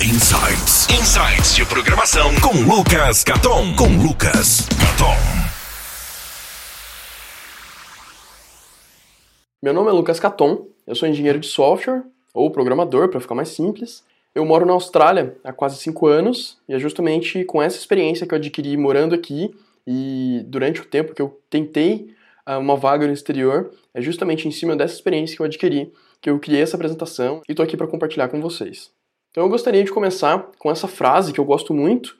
Insights. Insights de programação com Lucas Caton. Com Lucas Caton. Meu nome é Lucas Caton, eu sou engenheiro de software, ou programador, para ficar mais simples. Eu moro na Austrália há quase cinco anos, e é justamente com essa experiência que eu adquiri morando aqui e durante o tempo que eu tentei uh, uma vaga no exterior, é justamente em cima dessa experiência que eu adquiri que eu criei essa apresentação e estou aqui para compartilhar com vocês. Então eu gostaria de começar com essa frase que eu gosto muito.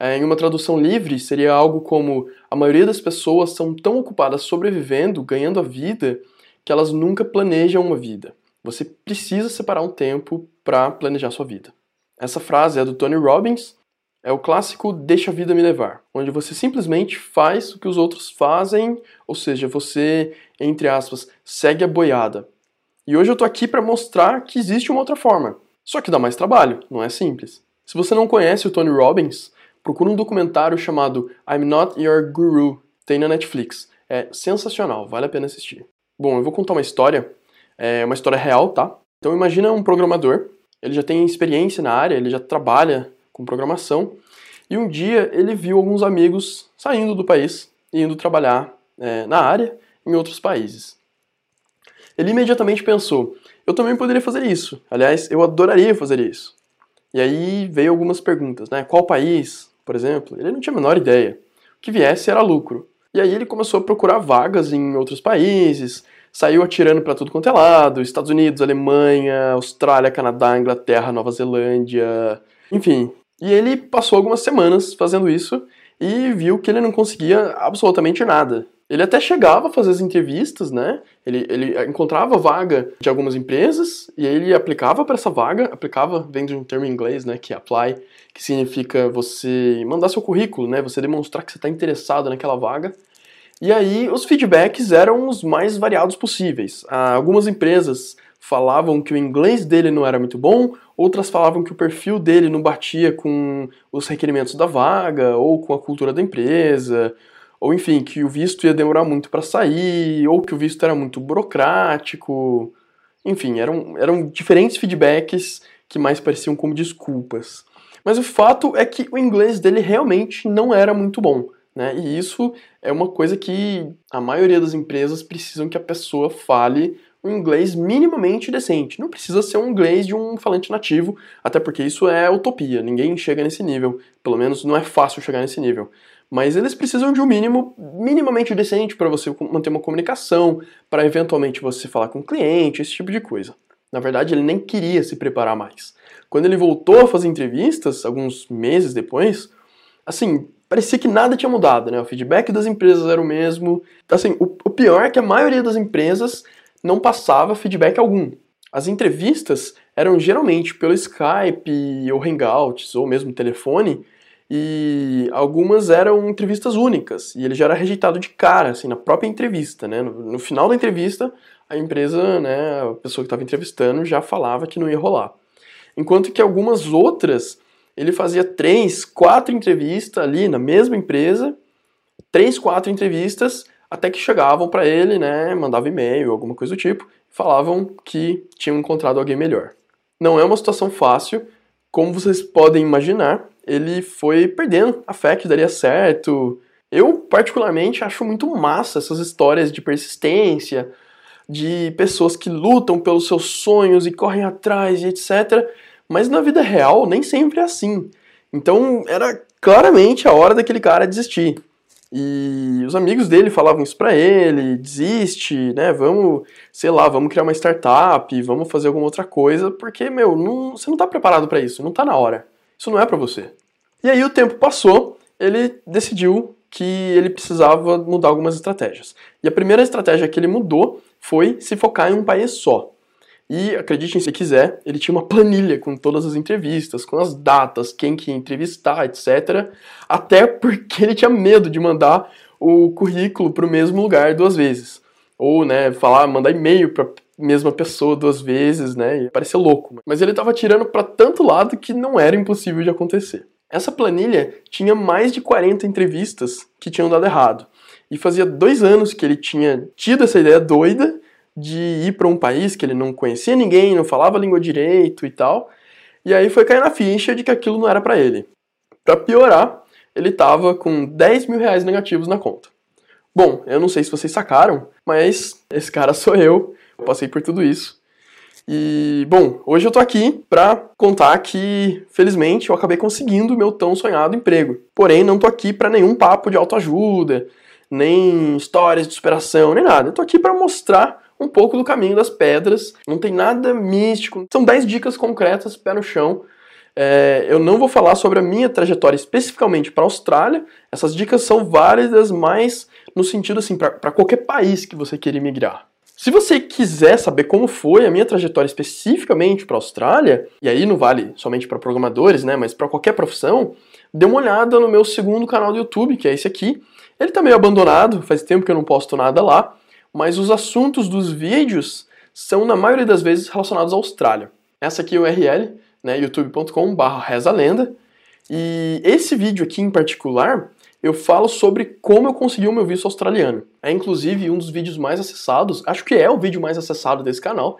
É, em uma tradução livre, seria algo como: A maioria das pessoas são tão ocupadas sobrevivendo, ganhando a vida, que elas nunca planejam uma vida. Você precisa separar um tempo para planejar sua vida. Essa frase é do Tony Robbins, é o clássico deixa a vida me levar, onde você simplesmente faz o que os outros fazem, ou seja, você, entre aspas, segue a boiada. E hoje eu tô aqui para mostrar que existe uma outra forma. Só que dá mais trabalho, não é simples. Se você não conhece o Tony Robbins, procura um documentário chamado I'm Not Your Guru, tem na Netflix. É sensacional, vale a pena assistir. Bom, eu vou contar uma história, é uma história real, tá? Então imagina um programador, ele já tem experiência na área, ele já trabalha com programação, e um dia ele viu alguns amigos saindo do país e indo trabalhar é, na área em outros países. Ele imediatamente pensou: eu também poderia fazer isso. Aliás, eu adoraria fazer isso. E aí veio algumas perguntas, né? Qual país, por exemplo? Ele não tinha a menor ideia. O que viesse era lucro. E aí ele começou a procurar vagas em outros países, saiu atirando para tudo quanto é lado, Estados Unidos, Alemanha, Austrália, Canadá, Inglaterra, Nova Zelândia, enfim, e ele passou algumas semanas fazendo isso e viu que ele não conseguia absolutamente nada. Ele até chegava a fazer as entrevistas, né? Ele, ele encontrava vaga de algumas empresas e ele aplicava para essa vaga, aplicava, vem de um termo em inglês, né? Que é apply, que significa você mandar seu currículo, né? Você demonstrar que você está interessado naquela vaga. E aí os feedbacks eram os mais variados possíveis. Ah, algumas empresas falavam que o inglês dele não era muito bom, outras falavam que o perfil dele não batia com os requerimentos da vaga ou com a cultura da empresa, ou enfim, que o visto ia demorar muito para sair, ou que o visto era muito burocrático. Enfim, eram, eram diferentes feedbacks que mais pareciam como desculpas. Mas o fato é que o inglês dele realmente não era muito bom. Né? E isso é uma coisa que a maioria das empresas precisam que a pessoa fale um inglês minimamente decente. Não precisa ser um inglês de um falante nativo, até porque isso é utopia, ninguém chega nesse nível. Pelo menos não é fácil chegar nesse nível. Mas eles precisam de um mínimo minimamente decente para você manter uma comunicação, para eventualmente você falar com o cliente, esse tipo de coisa. Na verdade, ele nem queria se preparar mais. Quando ele voltou a fazer entrevistas, alguns meses depois, assim, parecia que nada tinha mudado, né? O feedback das empresas era o mesmo. Assim, o, o pior é que a maioria das empresas não passava feedback algum. As entrevistas eram geralmente pelo Skype ou Hangouts ou mesmo telefone e algumas eram entrevistas únicas e ele já era rejeitado de cara, assim, na própria entrevista, né? No, no final da entrevista, a empresa, né, a pessoa que estava entrevistando já falava que não ia rolar. Enquanto que algumas outras, ele fazia três, quatro entrevistas ali na mesma empresa, três, quatro entrevistas até que chegavam para ele, né, mandavam e-mail, alguma coisa do tipo, falavam que tinham encontrado alguém melhor. Não é uma situação fácil, como vocês podem imaginar, ele foi perdendo a fé que daria certo. Eu, particularmente, acho muito massa essas histórias de persistência, de pessoas que lutam pelos seus sonhos e correm atrás e etc. Mas na vida real, nem sempre é assim. Então, era claramente a hora daquele cara desistir. E os amigos dele falavam isso para ele, desiste, né? Vamos, sei lá, vamos criar uma startup, vamos fazer alguma outra coisa, porque, meu, não, você não tá preparado para isso, não tá na hora. Isso não é para você. E aí o tempo passou, ele decidiu que ele precisava mudar algumas estratégias. E a primeira estratégia que ele mudou foi se focar em um país só. E acreditem se quiser, ele tinha uma planilha com todas as entrevistas, com as datas, quem que ia entrevistar, etc. Até porque ele tinha medo de mandar o currículo para o mesmo lugar duas vezes. Ou, né, falar, mandar e-mail para mesma pessoa duas vezes, né? E parecia louco. Mas ele estava tirando para tanto lado que não era impossível de acontecer. Essa planilha tinha mais de 40 entrevistas que tinham dado errado. E fazia dois anos que ele tinha tido essa ideia doida de ir para um país que ele não conhecia ninguém, não falava a língua direito e tal. E aí foi cair na ficha de que aquilo não era para ele. Para piorar, ele tava com 10 mil reais negativos na conta. Bom, eu não sei se vocês sacaram, mas esse cara sou eu. Eu passei por tudo isso. E, bom, hoje eu tô aqui pra contar que, felizmente, eu acabei conseguindo o meu tão sonhado emprego. Porém, não tô aqui para nenhum papo de autoajuda, nem histórias de superação, nem nada. Eu tô aqui para mostrar um pouco do caminho das pedras. Não tem nada místico. São 10 dicas concretas, pé no chão. É, eu não vou falar sobre a minha trajetória especificamente para a Austrália. Essas dicas são válidas, mas no sentido assim, para qualquer país que você queira migrar. Se você quiser saber como foi a minha trajetória especificamente para a Austrália, e aí não vale somente para programadores, né, mas para qualquer profissão, dê uma olhada no meu segundo canal do YouTube, que é esse aqui. Ele tá meio abandonado, faz tempo que eu não posto nada lá, mas os assuntos dos vídeos são na maioria das vezes relacionados à Austrália. Essa aqui é o URL, né, youtube.com/rezalenda. E esse vídeo aqui em particular eu falo sobre como eu consegui o meu visto australiano. É inclusive um dos vídeos mais acessados, acho que é o vídeo mais acessado desse canal.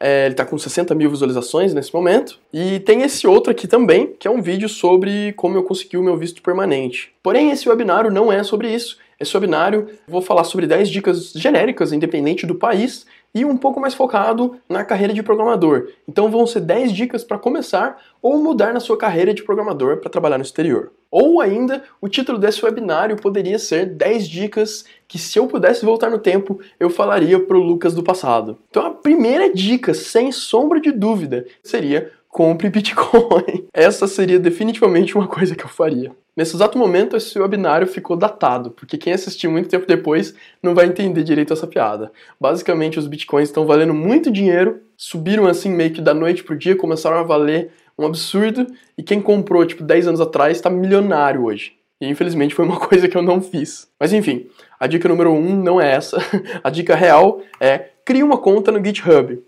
É, ele está com 60 mil visualizações nesse momento. E tem esse outro aqui também, que é um vídeo sobre como eu consegui o meu visto permanente. Porém, esse webinário não é sobre isso. Esse webinário vou falar sobre 10 dicas genéricas, independente do país, e um pouco mais focado na carreira de programador. Então vão ser 10 dicas para começar ou mudar na sua carreira de programador para trabalhar no exterior. Ou ainda, o título desse webinário poderia ser 10 dicas que se eu pudesse voltar no tempo, eu falaria para o Lucas do passado. Então a primeira dica, sem sombra de dúvida, seria compre Bitcoin. Essa seria definitivamente uma coisa que eu faria. Nesse exato momento, esse webinário ficou datado, porque quem assistiu muito tempo depois não vai entender direito essa piada. Basicamente, os bitcoins estão valendo muito dinheiro, subiram assim meio que da noite pro dia, começaram a valer um absurdo, e quem comprou, tipo, 10 anos atrás está milionário hoje. E infelizmente foi uma coisa que eu não fiz. Mas enfim, a dica número 1 um não é essa. A dica real é crie uma conta no GitHub.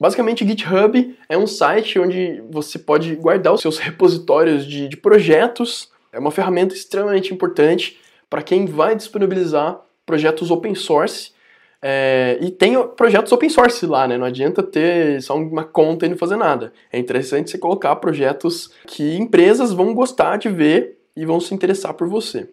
Basicamente, GitHub é um site onde você pode guardar os seus repositórios de, de projetos é uma ferramenta extremamente importante para quem vai disponibilizar projetos open source. É, e tem projetos open source lá, né? Não adianta ter só uma conta e não fazer nada. É interessante você colocar projetos que empresas vão gostar de ver e vão se interessar por você.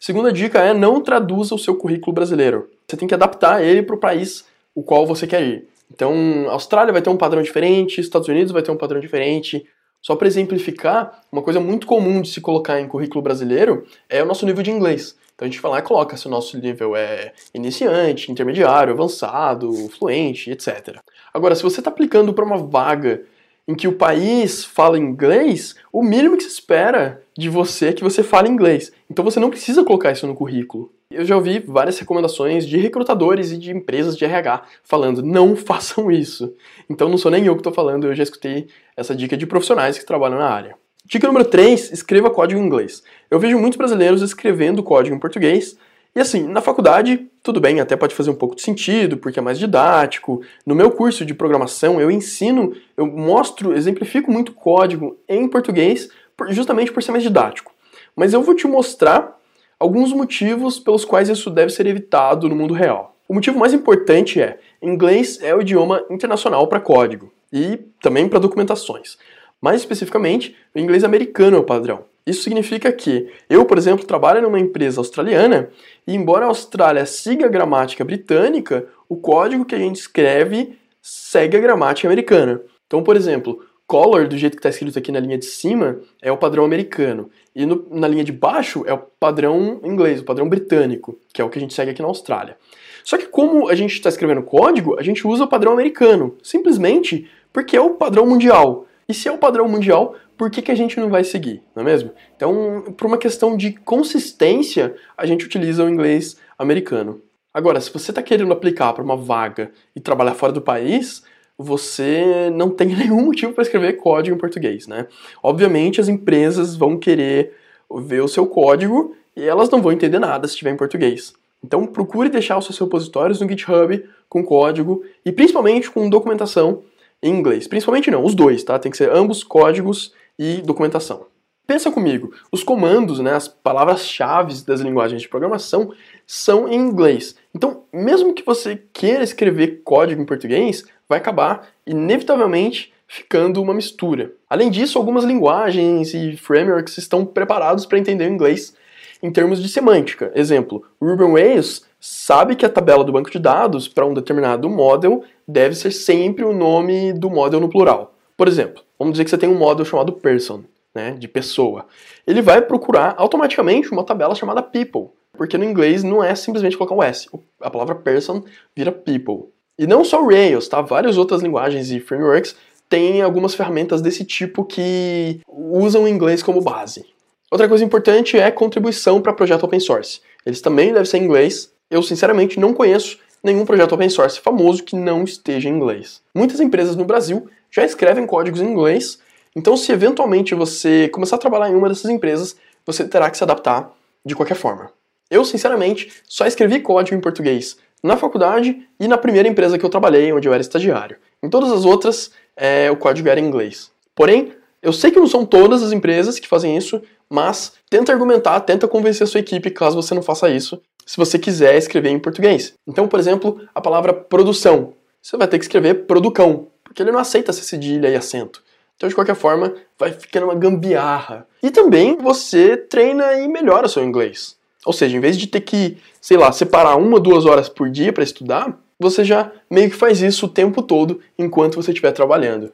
Segunda dica é não traduza o seu currículo brasileiro. Você tem que adaptar ele para o país o qual você quer ir. Então, a Austrália vai ter um padrão diferente, Estados Unidos vai ter um padrão diferente, só para exemplificar, uma coisa muito comum de se colocar em currículo brasileiro é o nosso nível de inglês. Então a gente vai lá e coloca se o nosso nível é iniciante, intermediário, avançado, fluente, etc. Agora, se você está aplicando para uma vaga em que o país fala inglês, o mínimo que se espera de você é que você fale inglês. Então você não precisa colocar isso no currículo. Eu já ouvi várias recomendações de recrutadores e de empresas de RH falando não façam isso. Então não sou nem eu que estou falando, eu já escutei essa dica de profissionais que trabalham na área. Dica número 3, escreva código em inglês. Eu vejo muitos brasileiros escrevendo código em português, e assim, na faculdade, tudo bem, até pode fazer um pouco de sentido, porque é mais didático. No meu curso de programação, eu ensino, eu mostro, exemplifico muito código em português, justamente por ser mais didático. Mas eu vou te mostrar alguns motivos pelos quais isso deve ser evitado no mundo real. O motivo mais importante é: inglês é o idioma internacional para código e também para documentações. Mais especificamente, o inglês americano é o padrão. Isso significa que eu, por exemplo, trabalho numa empresa australiana e, embora a Austrália siga a gramática britânica, o código que a gente escreve segue a gramática americana. Então, por exemplo, color, do jeito que está escrito aqui na linha de cima, é o padrão americano. E no, na linha de baixo é o padrão inglês, o padrão britânico, que é o que a gente segue aqui na Austrália. Só que como a gente está escrevendo código, a gente usa o padrão americano, simplesmente porque é o padrão mundial. E se é o padrão mundial, por que, que a gente não vai seguir, não é mesmo? Então, por uma questão de consistência, a gente utiliza o inglês americano. Agora, se você está querendo aplicar para uma vaga e trabalhar fora do país, você não tem nenhum motivo para escrever código em português, né? Obviamente as empresas vão querer ver o seu código e elas não vão entender nada se estiver em português. Então procure deixar os seus repositórios no GitHub com código e principalmente com documentação em inglês. Principalmente não, os dois, tá? Tem que ser ambos códigos e documentação. Pensa comigo, os comandos, né, as palavras-chave das linguagens de programação são em inglês. Então, mesmo que você queira escrever código em português, vai acabar, inevitavelmente, ficando uma mistura. Além disso, algumas linguagens e frameworks estão preparados para entender o inglês em termos de semântica. Exemplo, Ruby on Rails sabe que a tabela do banco de dados para um determinado model deve ser sempre o nome do model no plural. Por exemplo, vamos dizer que você tem um model chamado person, né, de pessoa. Ele vai procurar automaticamente uma tabela chamada people, porque no inglês não é simplesmente colocar um S. A palavra person vira people. E não só Rails, tá? Várias outras linguagens e frameworks têm algumas ferramentas desse tipo que usam o inglês como base. Outra coisa importante é contribuição para projeto open source. Eles também devem ser em inglês. Eu, sinceramente, não conheço nenhum projeto open source famoso que não esteja em inglês. Muitas empresas no Brasil já escrevem códigos em inglês, então se eventualmente você começar a trabalhar em uma dessas empresas, você terá que se adaptar de qualquer forma. Eu, sinceramente, só escrevi código em português na faculdade e na primeira empresa que eu trabalhei, onde eu era estagiário. Em todas as outras, é, o código era em inglês. Porém, eu sei que não são todas as empresas que fazem isso, mas tenta argumentar, tenta convencer a sua equipe caso você não faça isso, se você quiser escrever em português. Então, por exemplo, a palavra produção. Você vai ter que escrever producão, porque ele não aceita essa cedilha e acento. Então, de qualquer forma, vai ficando uma gambiarra. E também você treina e melhora seu inglês. Ou seja, em vez de ter que, sei lá, separar uma, duas horas por dia para estudar, você já meio que faz isso o tempo todo enquanto você estiver trabalhando.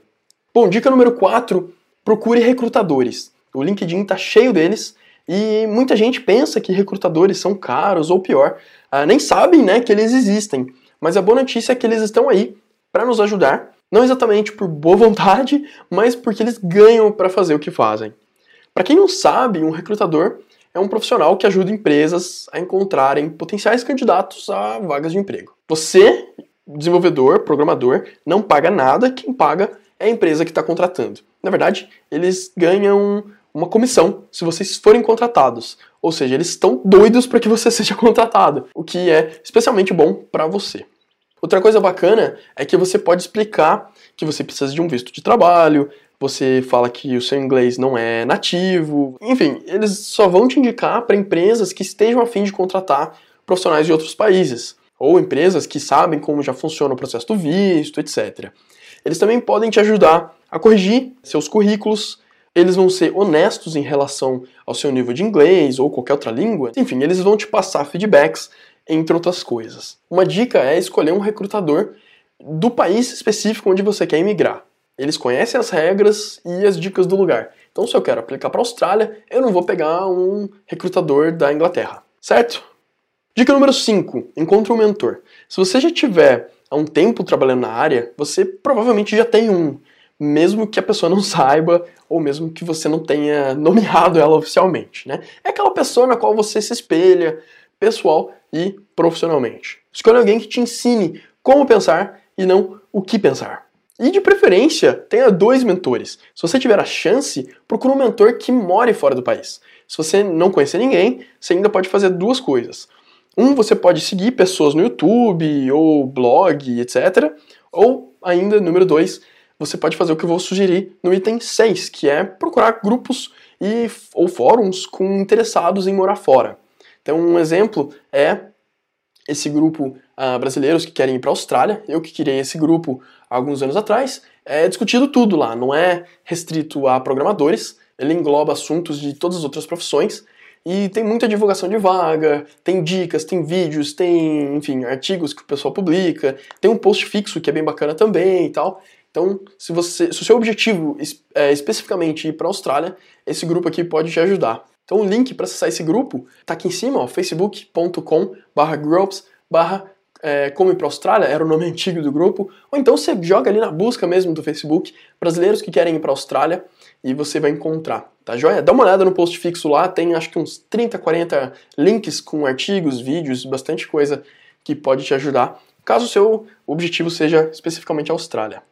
Bom, dica número 4, procure recrutadores. O LinkedIn está cheio deles e muita gente pensa que recrutadores são caros ou pior, uh, nem sabem né, que eles existem. Mas a boa notícia é que eles estão aí para nos ajudar não exatamente por boa vontade, mas porque eles ganham para fazer o que fazem. Para quem não sabe, um recrutador é um profissional que ajuda empresas a encontrarem potenciais candidatos a vagas de emprego. Você, desenvolvedor, programador, não paga nada, quem paga é a empresa que está contratando. Na verdade, eles ganham uma comissão se vocês forem contratados. Ou seja, eles estão doidos para que você seja contratado, o que é especialmente bom para você. Outra coisa bacana é que você pode explicar que você precisa de um visto de trabalho, você fala que o seu inglês não é nativo, enfim, eles só vão te indicar para empresas que estejam a fim de contratar profissionais de outros países, ou empresas que sabem como já funciona o processo do visto, etc. Eles também podem te ajudar a corrigir seus currículos, eles vão ser honestos em relação ao seu nível de inglês ou qualquer outra língua, enfim, eles vão te passar feedbacks entre outras coisas. Uma dica é escolher um recrutador do país específico onde você quer emigrar. Eles conhecem as regras e as dicas do lugar. Então, se eu quero aplicar para a Austrália, eu não vou pegar um recrutador da Inglaterra, certo? Dica número 5: encontre um mentor. Se você já tiver há um tempo trabalhando na área, você provavelmente já tem um, mesmo que a pessoa não saiba ou mesmo que você não tenha nomeado ela oficialmente, né? É aquela pessoa na qual você se espelha, pessoal e profissionalmente. Escolha alguém que te ensine como pensar e não o que pensar. E de preferência, tenha dois mentores. Se você tiver a chance, procure um mentor que more fora do país. Se você não conhecer ninguém, você ainda pode fazer duas coisas. Um, você pode seguir pessoas no YouTube ou blog, etc. Ou ainda, número dois, você pode fazer o que eu vou sugerir no item 6, que é procurar grupos e, ou fóruns com interessados em morar fora. Então, um exemplo é esse grupo uh, brasileiros que querem ir para a Austrália. Eu que criei esse grupo há alguns anos atrás. É discutido tudo lá, não é restrito a programadores, ele engloba assuntos de todas as outras profissões. E tem muita divulgação de vaga, tem dicas, tem vídeos, tem, enfim, artigos que o pessoal publica, tem um post fixo que é bem bacana também e tal. Então, se, você, se o seu objetivo é especificamente ir para a Austrália, esse grupo aqui pode te ajudar. Então o link para acessar esse grupo está aqui em cima, facebook.com barra groups barra é, Como ir para Austrália, era o nome antigo do grupo, ou então você joga ali na busca mesmo do Facebook, brasileiros que querem ir para a Austrália, e você vai encontrar, tá joia? Dá uma olhada no post fixo lá, tem acho que uns 30, 40 links com artigos, vídeos, bastante coisa que pode te ajudar, caso o seu objetivo seja especificamente a Austrália.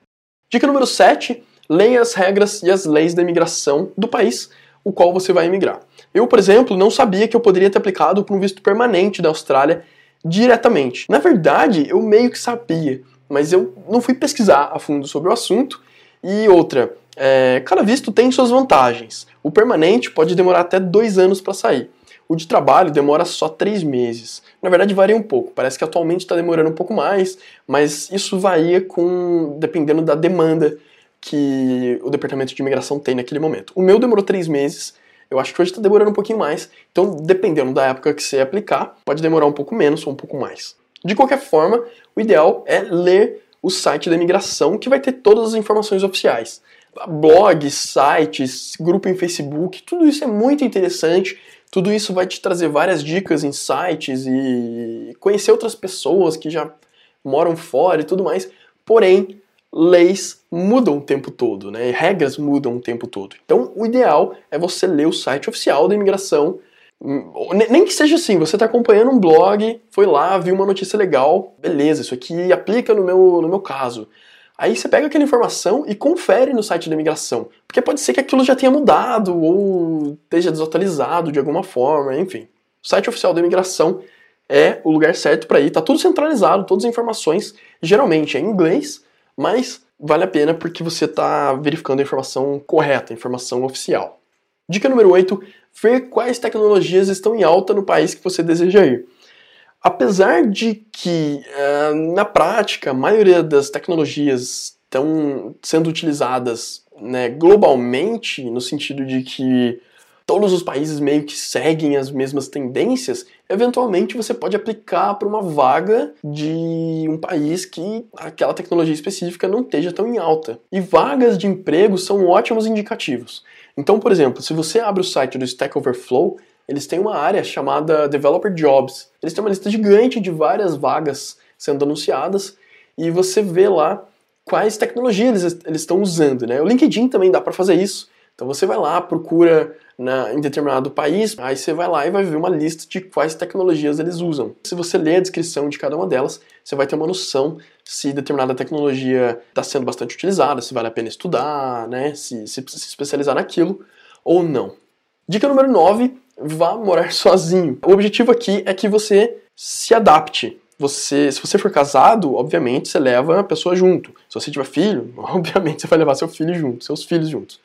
Dica número 7, leia as regras e as leis da imigração do país o qual você vai emigrar. Eu, por exemplo, não sabia que eu poderia ter aplicado para um visto permanente da Austrália diretamente. Na verdade, eu meio que sabia, mas eu não fui pesquisar a fundo sobre o assunto. E outra, é, cada visto tem suas vantagens. O permanente pode demorar até dois anos para sair. O de trabalho demora só três meses. Na verdade, varia um pouco. Parece que atualmente está demorando um pouco mais, mas isso varia com dependendo da demanda que o departamento de imigração tem naquele momento. O meu demorou três meses, eu acho que hoje está demorando um pouquinho mais, então dependendo da época que você aplicar, pode demorar um pouco menos ou um pouco mais. De qualquer forma, o ideal é ler o site da imigração, que vai ter todas as informações oficiais. Blogs, sites, grupo em Facebook, tudo isso é muito interessante. Tudo isso vai te trazer várias dicas em sites e conhecer outras pessoas que já moram fora e tudo mais. Porém, leis mudam o tempo todo, né? regras mudam o tempo todo. Então, o ideal é você ler o site oficial da imigração. Hum, nem que seja assim, você está acompanhando um blog, foi lá, viu uma notícia legal, beleza, isso aqui aplica no meu, no meu caso. Aí você pega aquela informação e confere no site da imigração. Porque pode ser que aquilo já tenha mudado ou esteja desatualizado de alguma forma, enfim. O site oficial da imigração é o lugar certo para ir. Tá tudo centralizado, todas as informações. Geralmente é em inglês, mas vale a pena porque você está verificando a informação correta, a informação oficial. Dica número 8: ver quais tecnologias estão em alta no país que você deseja ir. Apesar de que, uh, na prática, a maioria das tecnologias estão sendo utilizadas né, globalmente, no sentido de que todos os países meio que seguem as mesmas tendências, eventualmente você pode aplicar para uma vaga de um país que aquela tecnologia específica não esteja tão em alta. E vagas de emprego são ótimos indicativos. Então, por exemplo, se você abre o site do Stack Overflow, eles têm uma área chamada Developer Jobs. Eles têm uma lista gigante de várias vagas sendo anunciadas e você vê lá quais tecnologias eles, estão usando. Né? O LinkedIn também dá para fazer isso. Então você vai lá, procura na, em determinado país, aí você vai lá e vai ver uma lista de quais tecnologias eles usam. Se você ler a descrição de cada uma delas, você vai ter uma noção se determinada tecnologia está sendo bastante utilizada, se vale a pena estudar, né, se, se, se especializar naquilo ou não. Dica número 9, vá morar sozinho. O objetivo aqui é que você se adapte. Você, se você for casado, obviamente você leva a pessoa junto. Se você tiver filho, obviamente você vai levar seu filho junto, seus filhos juntos.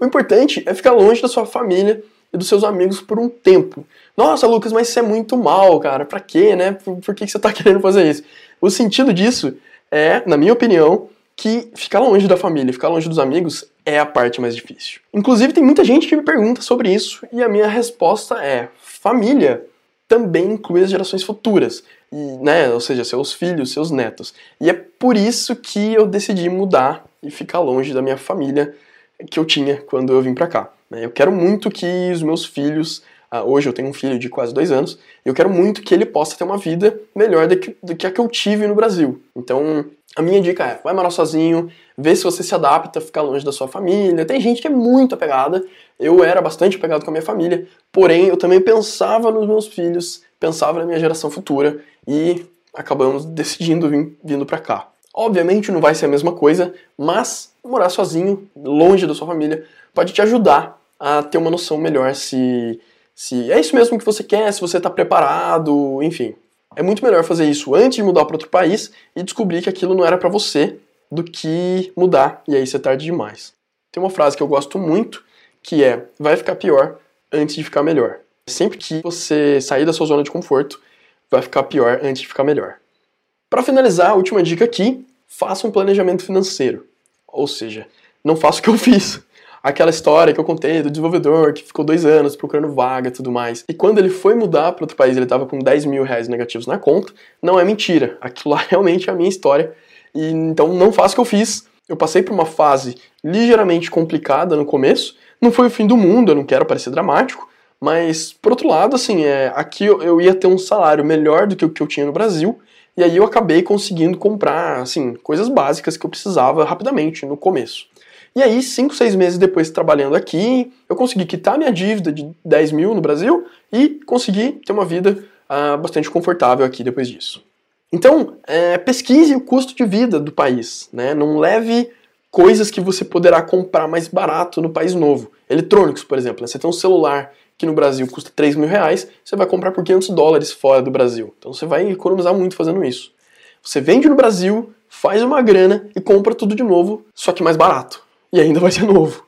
O importante é ficar longe da sua família e dos seus amigos por um tempo. Nossa, Lucas, mas isso é muito mal, cara. Pra quê, né? Por, por que você tá querendo fazer isso? O sentido disso é, na minha opinião, que ficar longe da família, ficar longe dos amigos é a parte mais difícil. Inclusive, tem muita gente que me pergunta sobre isso e a minha resposta é: família também inclui as gerações futuras, e, né, ou seja, seus filhos, seus netos. E é por isso que eu decidi mudar e ficar longe da minha família que eu tinha quando eu vim para cá. Né? Eu quero muito que os meus filhos, ah, hoje eu tenho um filho de quase dois anos, eu quero muito que ele possa ter uma vida melhor do que, do que a que eu tive no Brasil. Então, a minha dica é, vai morar sozinho, vê se você se adapta ficar longe da sua família. Tem gente que é muito apegada, eu era bastante apegado com a minha família, porém eu também pensava nos meus filhos, pensava na minha geração futura e acabamos decidindo vir, vindo para cá. Obviamente não vai ser a mesma coisa, mas morar sozinho, longe da sua família, pode te ajudar a ter uma noção melhor se, se é isso mesmo que você quer, se você está preparado, enfim. É muito melhor fazer isso antes de mudar para outro país e descobrir que aquilo não era para você do que mudar e aí ser tarde demais. Tem uma frase que eu gosto muito que é: vai ficar pior antes de ficar melhor. Sempre que você sair da sua zona de conforto, vai ficar pior antes de ficar melhor. Para finalizar, a última dica aqui faça um planejamento financeiro. Ou seja, não faça o que eu fiz. Aquela história que eu contei do desenvolvedor que ficou dois anos procurando vaga e tudo mais. E quando ele foi mudar para outro país, ele estava com 10 mil reais negativos na conta. Não é mentira. Aquilo lá realmente é a minha história. E então não faça o que eu fiz. Eu passei por uma fase ligeiramente complicada no começo. Não foi o fim do mundo, eu não quero parecer dramático. Mas, por outro lado, assim, é, aqui eu, eu ia ter um salário melhor do que o que eu tinha no Brasil e aí eu acabei conseguindo comprar, assim, coisas básicas que eu precisava rapidamente no começo. E aí, cinco, seis meses depois trabalhando aqui, eu consegui quitar minha dívida de 10 mil no Brasil e consegui ter uma vida uh, bastante confortável aqui depois disso. Então, é, pesquise o custo de vida do país, né? Não leve coisas que você poderá comprar mais barato no país novo. Eletrônicos, por exemplo. Né? Você tem um celular que no Brasil custa 3 mil reais, você vai comprar por 500 dólares fora do Brasil. Então você vai economizar muito fazendo isso. Você vende no Brasil, faz uma grana e compra tudo de novo, só que mais barato. E ainda vai ser novo.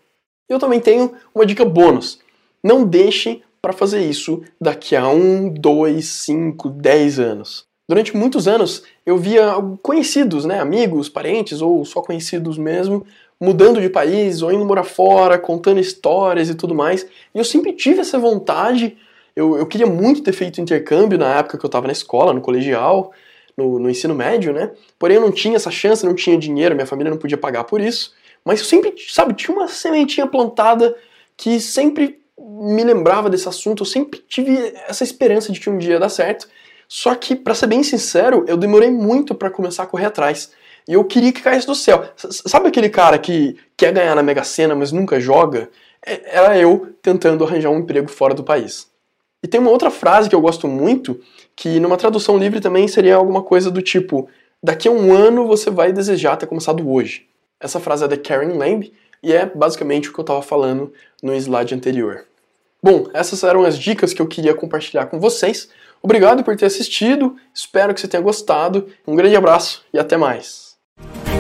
Eu também tenho uma dica bônus. Não deixe para fazer isso daqui a 1, 2, 5, 10 anos. Durante muitos anos eu via conhecidos, né, amigos, parentes ou só conhecidos mesmo, mudando de país ou indo morar fora, contando histórias e tudo mais. E eu sempre tive essa vontade. Eu, eu queria muito ter feito intercâmbio na época que eu estava na escola, no colegial, no, no ensino médio, né? Porém, eu não tinha essa chance, não tinha dinheiro, minha família não podia pagar por isso. Mas eu sempre, sabe, tinha uma sementinha plantada que sempre me lembrava desse assunto, eu sempre tive essa esperança de que um dia ia dar certo. Só que, para ser bem sincero, eu demorei muito para começar a correr atrás. E eu queria que caísse do céu. Sabe aquele cara que quer ganhar na Mega Sena, mas nunca joga? É, era eu tentando arranjar um emprego fora do país. E tem uma outra frase que eu gosto muito, que numa tradução livre também seria alguma coisa do tipo: daqui a um ano você vai desejar ter começado hoje. Essa frase é da Karen Lamb e é basicamente o que eu estava falando no slide anterior. Bom, essas eram as dicas que eu queria compartilhar com vocês. Obrigado por ter assistido, espero que você tenha gostado. Um grande abraço e até mais. Thank you.